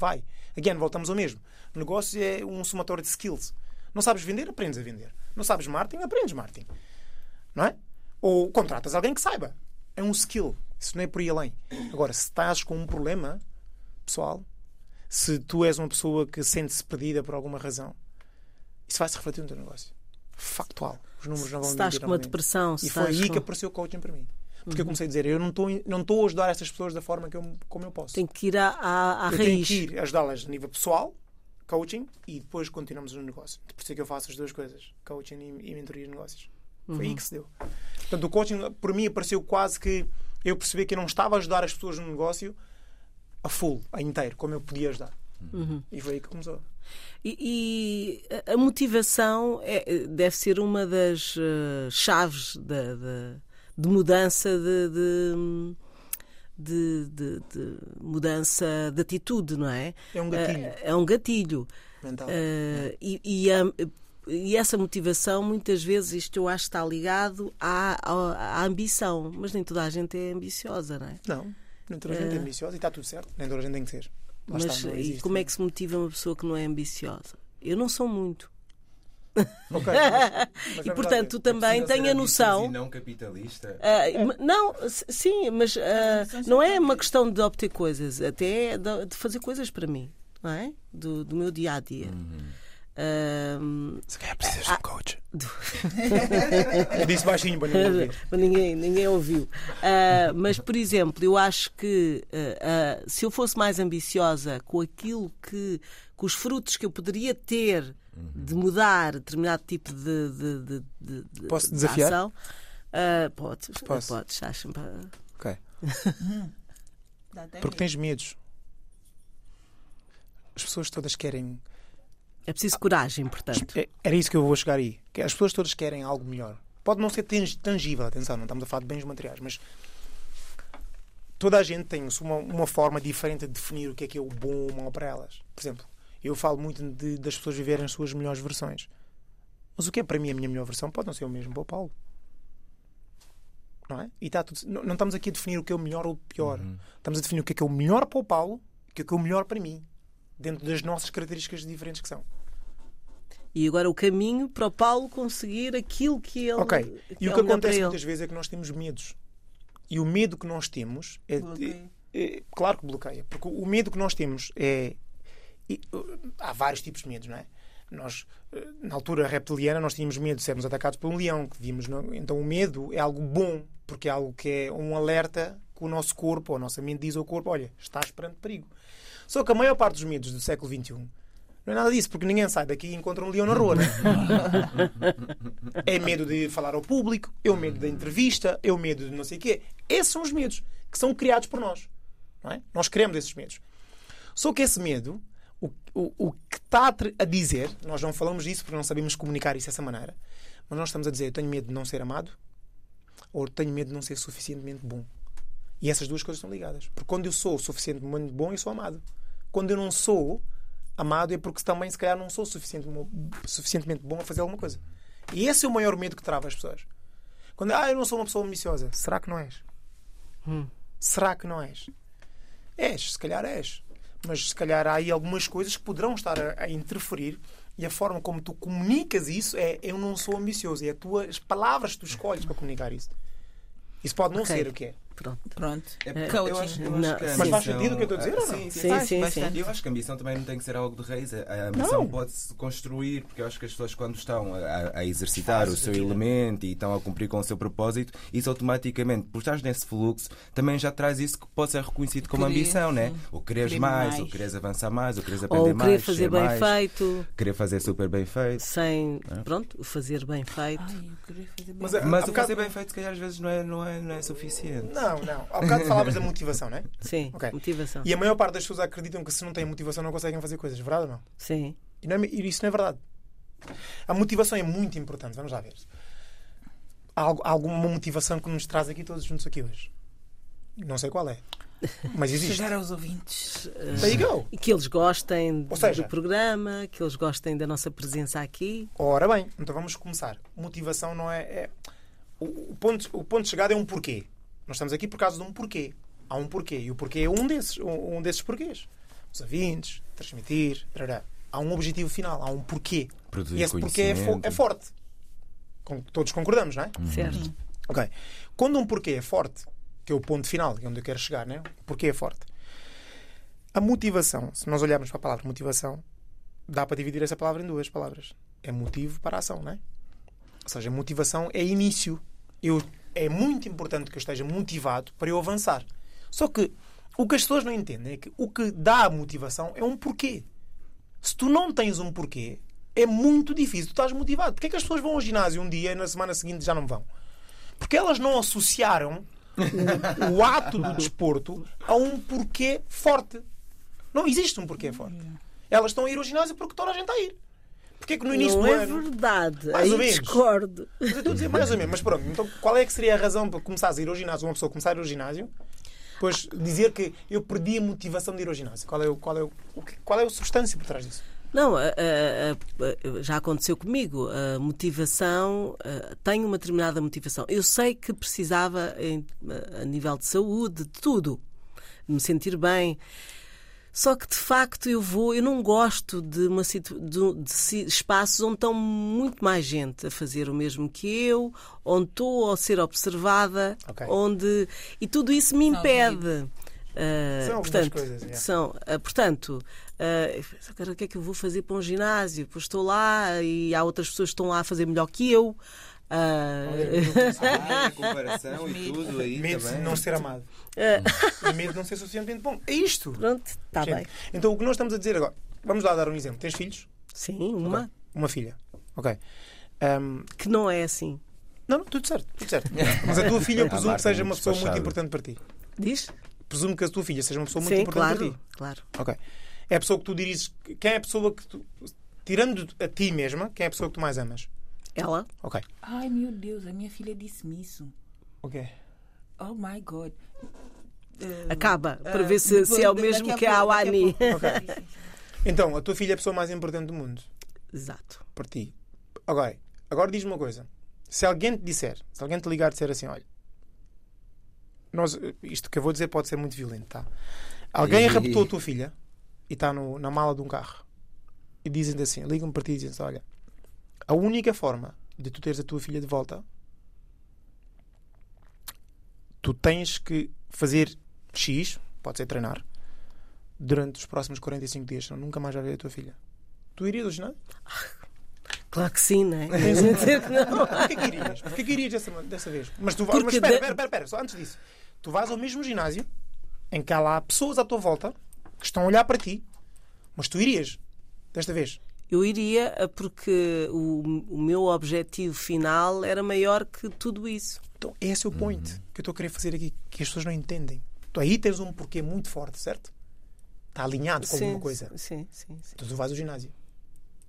vai. Again, voltamos ao mesmo. O negócio é um somatório de skills. Não sabes vender, aprendes a vender. Não sabes marketing, aprendes marketing. Não é? Ou contratas alguém que saiba. É um skill. Isso não é por aí além. Agora, se estás com um problema pessoal, se tu és uma pessoa que sente-se perdida por alguma razão, isso vai se refletir no teu negócio. Factual. Os números não vão Se estás com uma depressão, se E foi aí com- que apareceu o coaching para mim. Porque eu comecei a dizer, eu não estou não a ajudar estas pessoas da forma que eu, como eu posso. Tem que ir à, à, à eu tenho raiz. que ir ajudá-las a nível pessoal, coaching, e depois continuamos no negócio. Por isso é que eu faço as duas coisas, coaching e, e mentoria de negócios. Foi aí que se deu. Portanto, o coaching, por mim, apareceu quase que eu percebi que eu não estava a ajudar as pessoas no negócio a full, a inteiro, como eu podia ajudar. E foi aí que começou. E, e a- motivação é- deve ser uma das eh, chaves da, da- de mudança de, de- de- de- de mudança de atitude, não é? É um gatilho Eh, É um gatilho. mental. Eh, e, e a- e essa motivação, muitas vezes, isto eu acho que está ligado à, à- à ambição. Mas nem toda a gente é ambiciosa, não é? Não, nem toda a gente é ambiciosa e está tudo certo. Nem toda a gente tem que ser. Lá Mas está, e como é que se motiva uma pessoa que não é ambiciosa? Eu não sou muito. Ok, mas- mas E é portanto, tu verdade. também ser a noção. E não capitalista. Ah, m- não, sim, mas ah, não é uma questão de obter coisas, até é de, fazer coisas para mim, não é? Do, do meu dia a dia. Se calhar precisas de um coach. Eu disse baixinho para ninguém ouvir. Mas ninguém, ninguém ouviu. Ah, mas, por exemplo, eu acho que ah, ah, se eu fosse mais ambiciosa com aquilo que. com os frutos que eu poderia ter de mudar determinado tipo de. de, de, de- de- Posso de desafiar? ação, ah, podes, Posso? podes, acho-me. Ok. Porque tens medos. As pessoas todas querem. É preciso coragem, portanto. É- Era isso que eu vou chegar aí. Que as pessoas todas querem algo melhor. Pode não ser tang- tangível, atenção, não estamos a falar de bens materiais, mas toda a gente tem uma, uma forma diferente de definir o que é que é o bom ou o mau para elas. Por exemplo, eu falo muito de- das pessoas viverem as suas melhores versões. Mas o que é para mim a minha melhor versão pode não ser o mesmo para o Paulo. Não é? E está tudo, não, não estamos aqui a definir o que é o melhor ou o pior. Estamos a definir o que é que é o melhor para o Paulo e o que é que é o melhor para mim. Dentro das nossas características diferentes que são. E agora o caminho para o Paulo conseguir aquilo que ele. Ok. que E o é que melhor para acontece muitas vezes é que nós temos medos. E o medo que nós temos é, Bloqueia. é- claro que bloqueia, porque o medo que nós temos é e, uh, há vários tipos de medos, não é? Nós uh, na altura reptiliana nós tínhamos medo de sermos atacados por um leão, que vimos, não- então o medo é algo bom, porque é algo que é um alerta que o nosso corpo, ou a nossa mente diz ao corpo, olha, estás perante perigo. Só que a maior parte dos medos do século XXI não é nada disso, porque ninguém sai daqui e encontra um leão na rua, né? É medo de falar ao público, é o medo da entrevista, é o medo de não sei o quê. Esses são os medos que são criados por nós. É? Nós criamos esses medos. Só que esse medo, o, o, o que está a dizer, nós não falamos disso porque não sabemos comunicar isso dessa maneira, mas nós estamos a dizer: eu tenho medo de não ser amado ou tenho medo de não ser suficientemente bom. E essas duas coisas estão ligadas. Porque quando eu sou suficientemente bom, eu sou amado. Quando eu não sou amado, é porque também, se calhar, não sou suficiente- suficientemente bom a fazer alguma coisa. E esse é o maior medo que trava as pessoas. Quando, ah, eu não sou uma pessoa ambiciosa. Será que não és? Será que não és? És, se calhar és. Mas se calhar há aí algumas coisas que poderão estar a, a interferir e a forma como tu comunicas isso é eu não sou ambicioso. É a tua, as palavras que tu escolhes para comunicar isso. Isso pode não Ok. ser o que é. Pronto. Pronto. É, Coaching. eu acho, eu acho Não, que a sim. Mas faz ambição- sentido o que eu estou a dizer ou não? Sim, sim, Sim, Faz sim, bastante. Eu acho que a ambição também não tem que ser algo de raiz. A a ambição pode-se construir, porque eu acho que as pessoas, quando estão a, a exercitar o seu aquilo. elemento e estão a cumprir com o seu propósito, isso automaticamente, por estar nesse fluxo, também já traz isso que pode ser reconhecido como Querer, ambição, né? sim. O quereres Querer mais, mais. o quereres avançar mais, o quereres aprender Ou mais. querer fazer ser bem mais, feito, Querer fazer super bem feito. sem. É. Pronto, o fazer bem feito. Ai, eu queria fazer Mas, bem. Mas há o bocado- fazer bem feito, se calhar, às vezes não é, não é, não é suficiente. Não, não. Há bocado falavas da motivação, não é? Sim, Ok. motivação. E a maior parte das pessoas acreditam que se não têm motivação não conseguem fazer coisas. Verdade ou não? Sim. E, não é- e isso não é verdade. A motivação é muito importante. Vamos lá ver. Há alguma motivação que nos traz aqui todos juntos aqui hoje? Não sei qual é. Mas existe. Chegar aos ouvintes. E que eles gostem Ou seja- do programa, que eles gostem da nossa presença aqui. Ora bem, então vamos começar. Motivação não é. é- O, o ponto, o ponto de chegada é um porquê. Nós estamos aqui por causa de um porquê. Há um porquê. E o porquê é um desses, um, um desses porquês. Os ouvintes, transmitir. tarará. Há um objetivo final, há um porquê. Produzir E esse porquê é, fo- é forte. Com- todos concordamos, não é? Certo. Ok. Quando um porquê é forte, que é o ponto final, que é onde eu quero chegar, né? O porquê é forte. A motivação, se nós olharmos para a palavra motivação, dá para dividir essa palavra em duas palavras. É motivo para a ação, não é? Ou seja, motivação é início. Eu, é muito importante que eu esteja motivado para eu avançar. Só que o que as pessoas não entendem é que o que dá a motivação é um porquê. Se tu não tens um porquê, é muito difícil. Tu estás motivado. Porquê é que as pessoas vão ao ginásio um dia e na semana seguinte já não vão? Porque elas não associaram o, o ato do desporto a um porquê forte. Não existe um porquê forte. Elas estão a ir ao ginásio porque toda a gente está a ir. Porquê que no início não do é ano. verdade. Mais Aí ou menos. discordo. Mas eu estou a dizer mais ou menos. Mas pronto, então qual é que seria a razão para começares a ir ao ginásio? Uma pessoa começar a ir ao ginásio, depois dizer que eu perdi a motivação de ir ao ginásio. Qual é, o, qual é, o, qual é a substância por trás disso? Não, a- a- a- já aconteceu comigo. A motivação, tenho uma determinada motivação. Eu sei que precisava, em- a nível de saúde, de tudo, de me sentir bem. Só que de facto eu vou, eu não gosto de, uma, situ- de, de espaços onde estão muito mais gente a fazer o mesmo que eu, onde estou a ser observada, Ok. onde e tudo isso me impede. Ah, São algumas portanto, coisas, é. são, ah, portanto, ah, o que é que eu vou fazer para um ginásio? Pois estou lá e há outras pessoas que estão lá a fazer melhor que eu. Ah, a comparação e tudo aí Medo de não ser amado. E medo de não ser suficientemente bom. É isto. pronto, está bem. Então o que nós estamos a dizer agora. Vamos lá dar um exemplo. Tens filhos? Sim, uma Uma filha. Ok. Ahm, que não é assim. não, não, tudo certo, tudo certo. Mas a tua filha eu presumo que Marta seja uma pessoa muito importante para ti. Diz? presumo que a tua filha seja uma pessoa muito Sim, importante claro, para ti. claro. Ok. É a pessoa que tu dirias. Quem é a pessoa que tu. Tirando a ti mesma, quem é a pessoa que tu mais amas? Ela? Ok. Ai meu Deus, a minha filha disse-me isso. Ok. Oh my God. Eh, Acaba, para ah, ver se, se é o mesmo que a pouco, daqui Awani. pouco. Ok. Sim, sim, sim. Então, a tua filha é a pessoa mais importante do mundo. Exato. Para ti. Agora, agora diz-me uma coisa. Se alguém te disser, se alguém te ligar e disser assim, olha, nós, isto que eu vou dizer pode ser muito violento, tá? Alguém E- raptou a tua filha e está na mala de um carro e dizem-te assim, ligam para ti e dizem assim, olha, a única forma de tu teres a tua filha de volta, tu tens que fazer X, pode ser treinar, durante os próximos 45 dias, senão nunca mais vai ver a tua filha. Tu irias ao ginásio? Claro que sim, não é? Dizer que não. Porquê que irias? Porquê que irias dessa, dessa vez? Mas tu vais. Mas espera, espera, espera, espera, só antes disso. Tu vais ao mesmo ginásio em que há lá pessoas à tua volta que estão a olhar para ti, mas tu irias desta vez. Eu iria eh, porque o, o meu objetivo final era maior que tudo isso. Então, esse é o point que eu estou a querer fazer aqui, que as pessoas não entendem. Tu aí tens um porquê muito forte, certo? Está alinhado com alguma coisa. Sim, sim, sim. Então tu vais ao ginásio.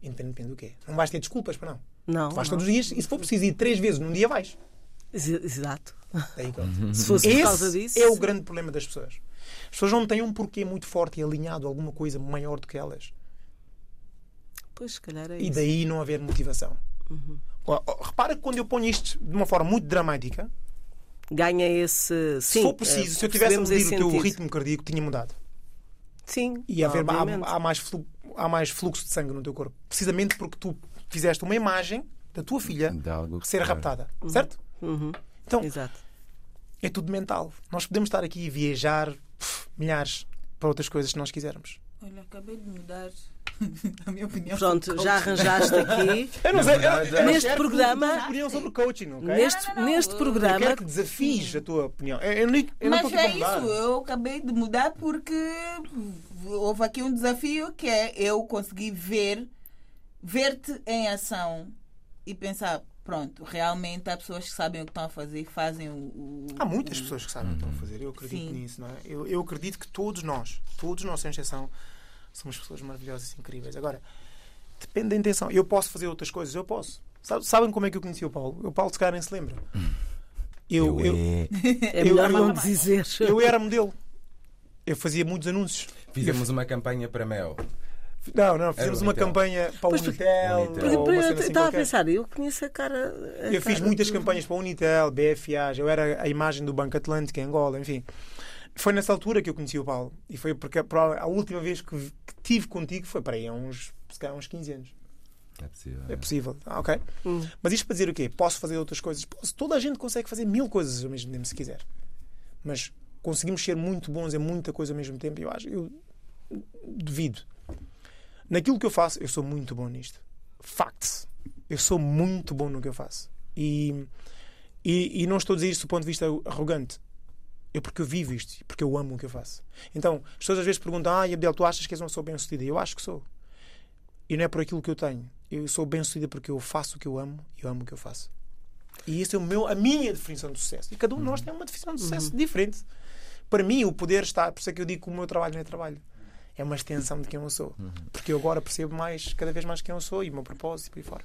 Independentemente do quê. Não vais ter desculpas para não. Não. Tu vais não. todos os dias e se for preciso ir três vezes num dia vais. Ex- Exato. Daí. Se fosse por Esse causa disso. é o grande problema das pessoas. As pessoas não têm um porquê muito forte e alinhado a alguma coisa maior do que elas. Pois, se calhar é E isso. daí não haver motivação. Ó, Repara que quando eu ponho isto de uma forma muito dramática, Ganha esse. se Sim, for preciso, eh, se eu tivesse a medir o teu sentido. ritmo cardíaco, tinha mudado. Sim. E haver, há, há mais flu- há mais fluxo de sangue no teu corpo. Precisamente porque tu fizeste uma imagem da tua filha ser raptada. Certo? Uhum. Então, Exato. é tudo mental. Nós podemos estar aqui e viajar pff, milhares para outras coisas se nós quisermos. Olha, acabei de mudar a minha opinião. Pronto, sobre já arranjaste aqui. Eu não sei, eu, eu não Neste programa- opinião sobre coaching, ok? Neste, não, não, neste eu- Eu programa. quero que desafies a tua opinião. Eu, eu, eu não Mas aqui é isso, mudar. eu acabei de mudar porque houve aqui um desafio que é eu conseguir ver, ver-te em ação e pensar, pronto, realmente há pessoas que sabem o que estão a fazer e fazem o. o- Há muitas o- pessoas que sabem o que estão a fazer. Eu acredito Sim. nisso, não é? Eu, eu acredito que todos nós, todos nós, sem exceção, somos pessoas maravilhosas e incríveis. Agora, depende da intenção. Eu posso fazer outras coisas, eu posso. Sabe- Sabem como é que eu conheci o Paulo? O Paulo, se calhar, nem se lembra. Eu, eu, é. É melhor eu- não dizer. eu era modelo. Eu fazia muitos anúncios. Fizemos uma campanha para Mel. Não, não, fizemos Era uma Unitel. campanha para o Pois, Unitel. Unitel. eu assim estava a pensar, eu conheço a cara. a Eu fiz cara muitas do- campanhas para a Unitel, BFA, eu era a imagem do Banco Atlântico em Angola, enfim. Foi nessa altura que eu conheci o Paulo. E foi porque a a última vez que, que tive contigo foi para aí há uns, se calhar, uns 15 anos. É possível. É possível. Ah, ok. Hum. Mas isto para dizer o quê? Posso fazer outras coisas? Posso. Toda a gente consegue fazer mil coisas ao mesmo tempo, se quiser. Mas conseguimos ser muito bons em muita coisa ao mesmo tempo. Eu acho. Eu duvido. Naquilo que eu faço, eu sou muito bom nisto. Facts. Eu sou muito bom no que eu faço. E, e, e não estou a dizer isto do ponto de vista arrogante. Eu porque eu vivo isto, porque eu amo o que eu faço. Então, as pessoas às vezes perguntam: Ah, Abdel, tu achas que és uma pessoa bem-sucedida? Eu acho que sou. E não é por aquilo que eu tenho. Eu sou bem-sucedida porque eu faço o que eu amo e eu amo o que eu faço. E esse é o meu, a minha definição de sucesso. E cada um de nós tem uma definição de sucesso diferente. Para mim, o poder está. Por isso é que eu digo que o meu trabalho não é trabalho. É uma extensão de quem eu sou. Porque eu agora percebo mais, cada vez mais quem eu sou e o meu propósito e por aí fora.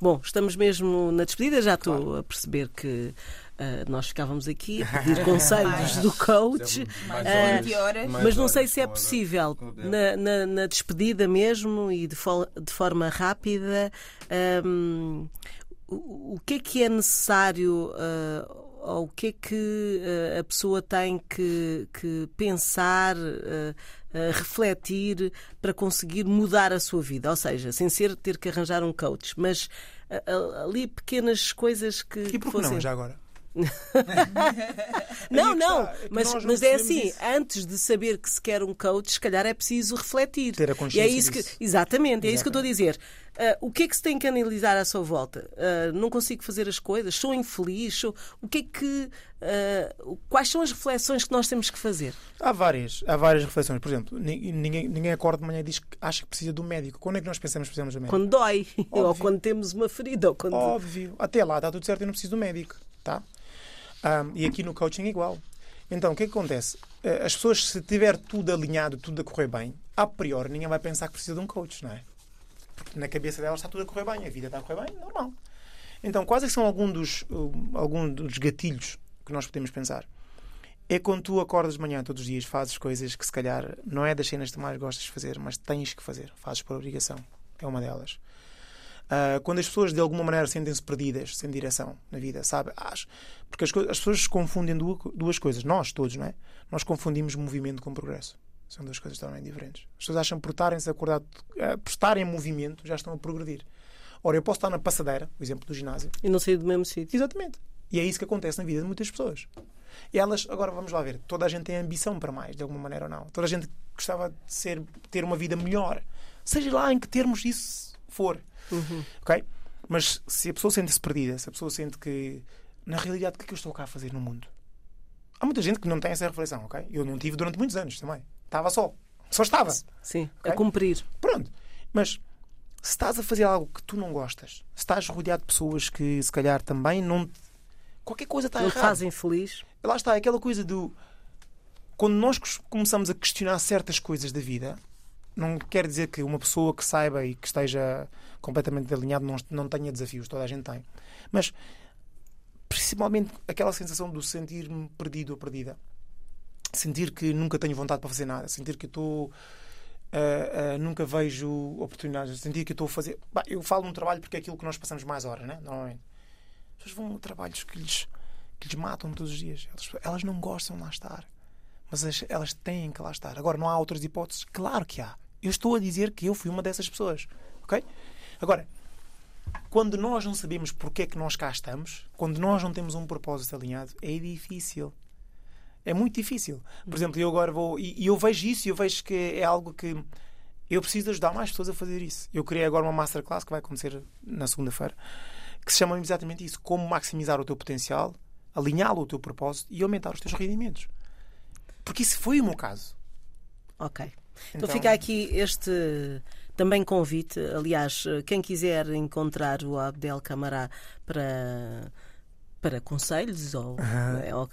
Bom, estamos mesmo na despedida, já estou a perceber que ah, nós ficávamos aqui a pedir conselhos do coach. Mais Ah, 20 horas. Mas não sei se é possível, na, na- na despedida mesmo e de, fo- de forma rápida, hum, o, o que é que é necessário ah, ou o que é que ah, a pessoa tem que, que pensar, ah, ah, refletir para conseguir mudar a sua vida? Ou seja, sem ser ter que arranjar um coach, mas ali pequenas coisas que, E por que fossem. não, já agora? Não, não, está, é mas, mas é assim, isso. antes de saber que se quer um coach, se calhar é preciso refletir. Ter a e consciência é isso que, disso. Exatamente, é isso que eu estou a dizer. Ah, o que é que se tem que analisar à sua volta? Ah, não consigo fazer as coisas, sou infeliz, sou... o que é que. ah, quais são as reflexões que nós temos que fazer? Há várias, há várias reflexões. Por exemplo, ni- ninguém, ninguém acorda de manhã e diz que acha que precisa de um médico. Quando é que nós pensamos que precisamos um médico? Quando dói, ou Óbvio. quando temos uma ferida, ou quando. Óbvio. Até lá está tudo certo, eu não preciso do médico. Tá? Ahm, e aqui no coaching é igual. Então, o que é que acontece? Eh, As pessoas, se tiver tudo alinhado, tudo a correr bem, a priori ninguém vai pensar que precisa de um coach, não é? Porque na cabeça delas está tudo a correr bem, a vida está a correr bem, normal. Então, quais é são alguns dos, uh, algum dos gatilhos que nós podemos pensar? É quando tu acordas de manhã todos os dias, fazes coisas que se calhar não é das cenas que mais gostas de fazer, mas tens que fazer, fazes por obrigação. É uma delas. Ah, quando as pessoas de alguma maneira sentem-se perdidas, sem direção na vida, sabe? As- porque as, as pessoas confundem duas, duas coisas, nós todos, não é? Nós confundimos movimento com progresso. São duas coisas totalmente diferentes. As pessoas acham que por estarem-se acordado, ah, por estarem em movimento, já estão a progredir. Ora, eu posso estar na passadeira, o exemplo do ginásio, E não sair do mesmo sítio. Exatamente. E é isso que acontece na vida de muitas pessoas. E elas, agora vamos lá ver, toda a gente tem ambição para mais, de alguma maneira ou não. Toda a gente gostava de ser, ter uma vida melhor. Seja lá em que termos isso for. Ok? Mas se a pessoa sente-se perdida, se a pessoa sente que, na realidade, o que é que eu estou cá a fazer no mundo? Há muita gente que não tem essa reflexão, ok? Eu não tive durante muitos anos também. Estava só. Só estava. Sim, Ok. a cumprir. Pronto. Mas se estás a fazer algo que tu não gostas, se estás rodeado de pessoas que se calhar também não. Qualquer coisa está Não errada. fazem feliz. Lá está, aquela coisa do. Quando nós começamos a questionar certas coisas da vida, não quer dizer que uma pessoa que saiba e que esteja completamente alinhado não, não tenha desafios, toda a gente tem. Mas principalmente aquela sensação do sentir-me perdido ou perdida. Sentir que nunca tenho vontade para fazer nada. Sentir que estou. ah, ah, nunca vejo oportunidades. Sentir que estou a fazer. Bah, eu falo num trabalho porque é aquilo que nós passamos mais horas, né? Normalmente. As pessoas vão a trabalhos que lhes, que lhes matam todos os dias. Elas, elas não gostam de lá estar. Mas as- elas têm que lá estar. Agora, não há outras hipóteses? Claro que há. Eu estou a dizer que eu fui uma dessas pessoas. Ok? Agora, quando nós não sabemos porque é que nós cá estamos, quando nós não temos um propósito alinhado, é difícil. É muito difícil. Por exemplo, eu agora vou. E, e eu vejo isso e eu vejo que é algo que. Eu preciso ajudar mais pessoas a fazer isso. Eu criei agora uma masterclass que vai acontecer na segunda-feira, que se chama exatamente isso: como maximizar o teu potencial, alinhá-lo ao teu propósito e aumentar os teus rendimentos. Porque isso foi o meu caso. Ok. Então, fica aqui este também convite. Aliás, quem quiser encontrar o Abdel Camará para, para conselhos ou, é, ou-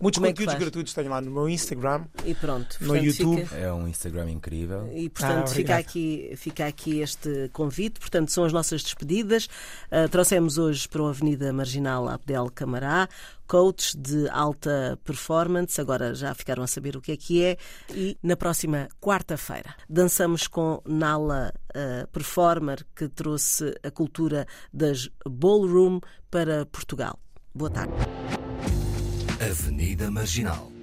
Muitos como é que conteúdos gratuitos tenho lá no meu Instagram. e pronto. No YouTube. fica- É um Instagram incrível. E, portanto, Ah, fica, aqui, fica aqui este convite. Portanto, são as nossas despedidas. Ah, trouxemos hoje para a Avenida Marginal Abdel Camará, coach de alta performance. Agora já ficaram a saber o que é que é. E na próxima quarta-feira dançamos com Nala ah, Performer, que trouxe a cultura das ballroom para Portugal. Boa tarde. Avenida Marginal.